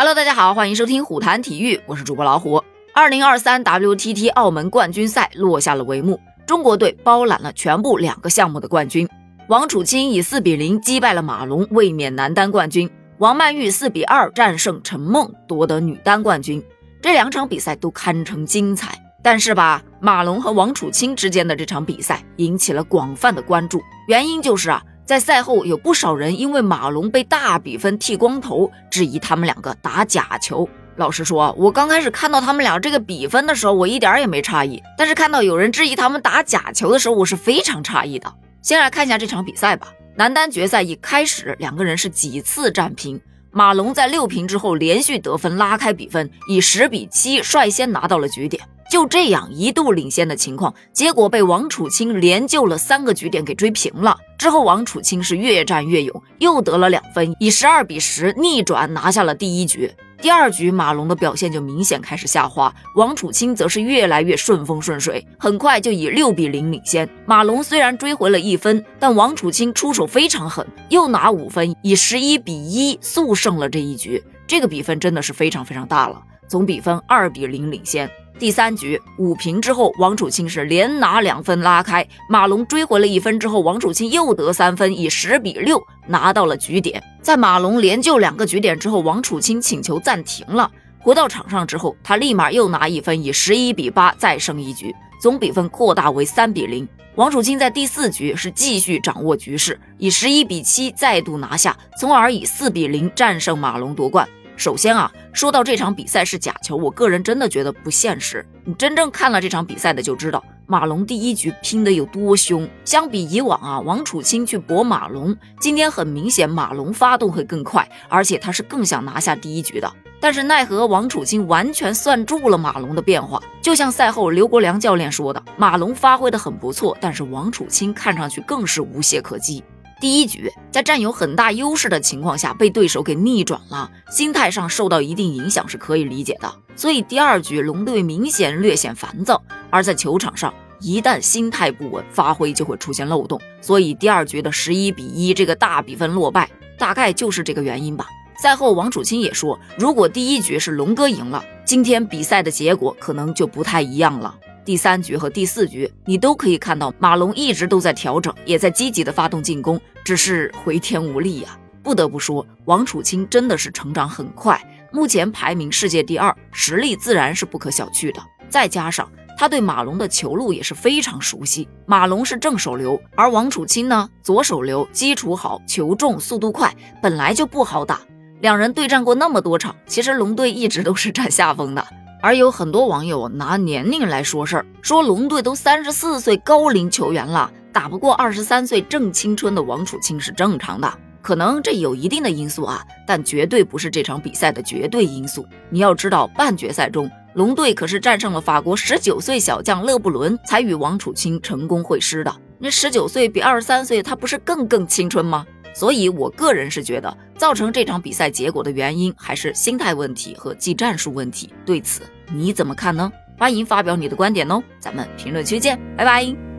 Hello，大家好，欢迎收听虎谈体育，我是主播老虎。二零二三 WTT 澳门冠军赛落下了帷幕，中国队包揽了全部两个项目的冠军。王楚钦以四比零击败了马龙，卫冕男单冠军；王曼玉四比二战胜陈梦，夺得女单冠军。这两场比赛都堪称精彩。但是吧，马龙和王楚钦之间的这场比赛引起了广泛的关注，原因就是啊。在赛后，有不少人因为马龙被大比分剃光头，质疑他们两个打假球。老实说，我刚开始看到他们俩这个比分的时候，我一点也没诧异。但是看到有人质疑他们打假球的时候，我是非常诧异的。先来看一下这场比赛吧。男单决赛一开始，两个人是几次战平。马龙在六平之后连续得分拉开比分，以十比七率先拿到了局点。就这样一度领先的情况，结果被王楚钦连救了三个局点给追平了。之后王楚钦是越战越勇，又得了两分，以十二比十逆转拿下了第一局。第二局马龙的表现就明显开始下滑，王楚钦则是越来越顺风顺水，很快就以六比零领先。马龙虽然追回了一分，但王楚钦出手非常狠，又拿五分，以十一比一速胜了这一局。这个比分真的是非常非常大了，总比分二比零领先。第三局五平之后，王楚钦是连拿两分拉开，马龙追回了一分之后，王楚钦又得三分，以十比六拿到了局点。在马龙连救两个局点之后，王楚钦请求暂停了。回到场上之后，他立马又拿一分，以十一比八再胜一局，总比分扩大为三比零。王楚钦在第四局是继续掌握局势，以十一比七再度拿下，从而以四比零战胜马龙夺冠。首先啊，说到这场比赛是假球，我个人真的觉得不现实。你真正看了这场比赛的就知道，马龙第一局拼的有多凶。相比以往啊，王楚钦去搏马龙，今天很明显马龙发动会更快，而且他是更想拿下第一局的。但是奈何王楚钦完全算住了马龙的变化，就像赛后刘国梁教练说的，马龙发挥的很不错，但是王楚钦看上去更是无懈可击。第一局在占有很大优势的情况下被对手给逆转了，心态上受到一定影响是可以理解的。所以第二局龙队明显略显烦躁，而在球场上一旦心态不稳，发挥就会出现漏洞。所以第二局的十一比一这个大比分落败，大概就是这个原因吧。赛后王楚钦也说，如果第一局是龙哥赢了，今天比赛的结果可能就不太一样了。第三局和第四局，你都可以看到马龙一直都在调整，也在积极的发动进攻，只是回天无力呀。不得不说，王楚钦真的是成长很快，目前排名世界第二，实力自然是不可小觑的。再加上他对马龙的球路也是非常熟悉，马龙是正手流，而王楚钦呢，左手流，基础好，球重，速度快，本来就不好打。两人对战过那么多场，其实龙队一直都是占下风的。而有很多网友拿年龄来说事儿，说龙队都三十四岁高龄球员了，打不过二十三岁正青春的王楚钦是正常的。可能这有一定的因素啊，但绝对不是这场比赛的绝对因素。你要知道，半决赛中龙队可是战胜了法国十九岁小将勒布伦，才与王楚钦成功会师的。那十九岁比二十三岁，他不是更更青春吗？所以，我个人是觉得，造成这场比赛结果的原因还是心态问题和技战术问题。对此，你怎么看呢？欢迎发表你的观点哦，咱们评论区见，拜拜。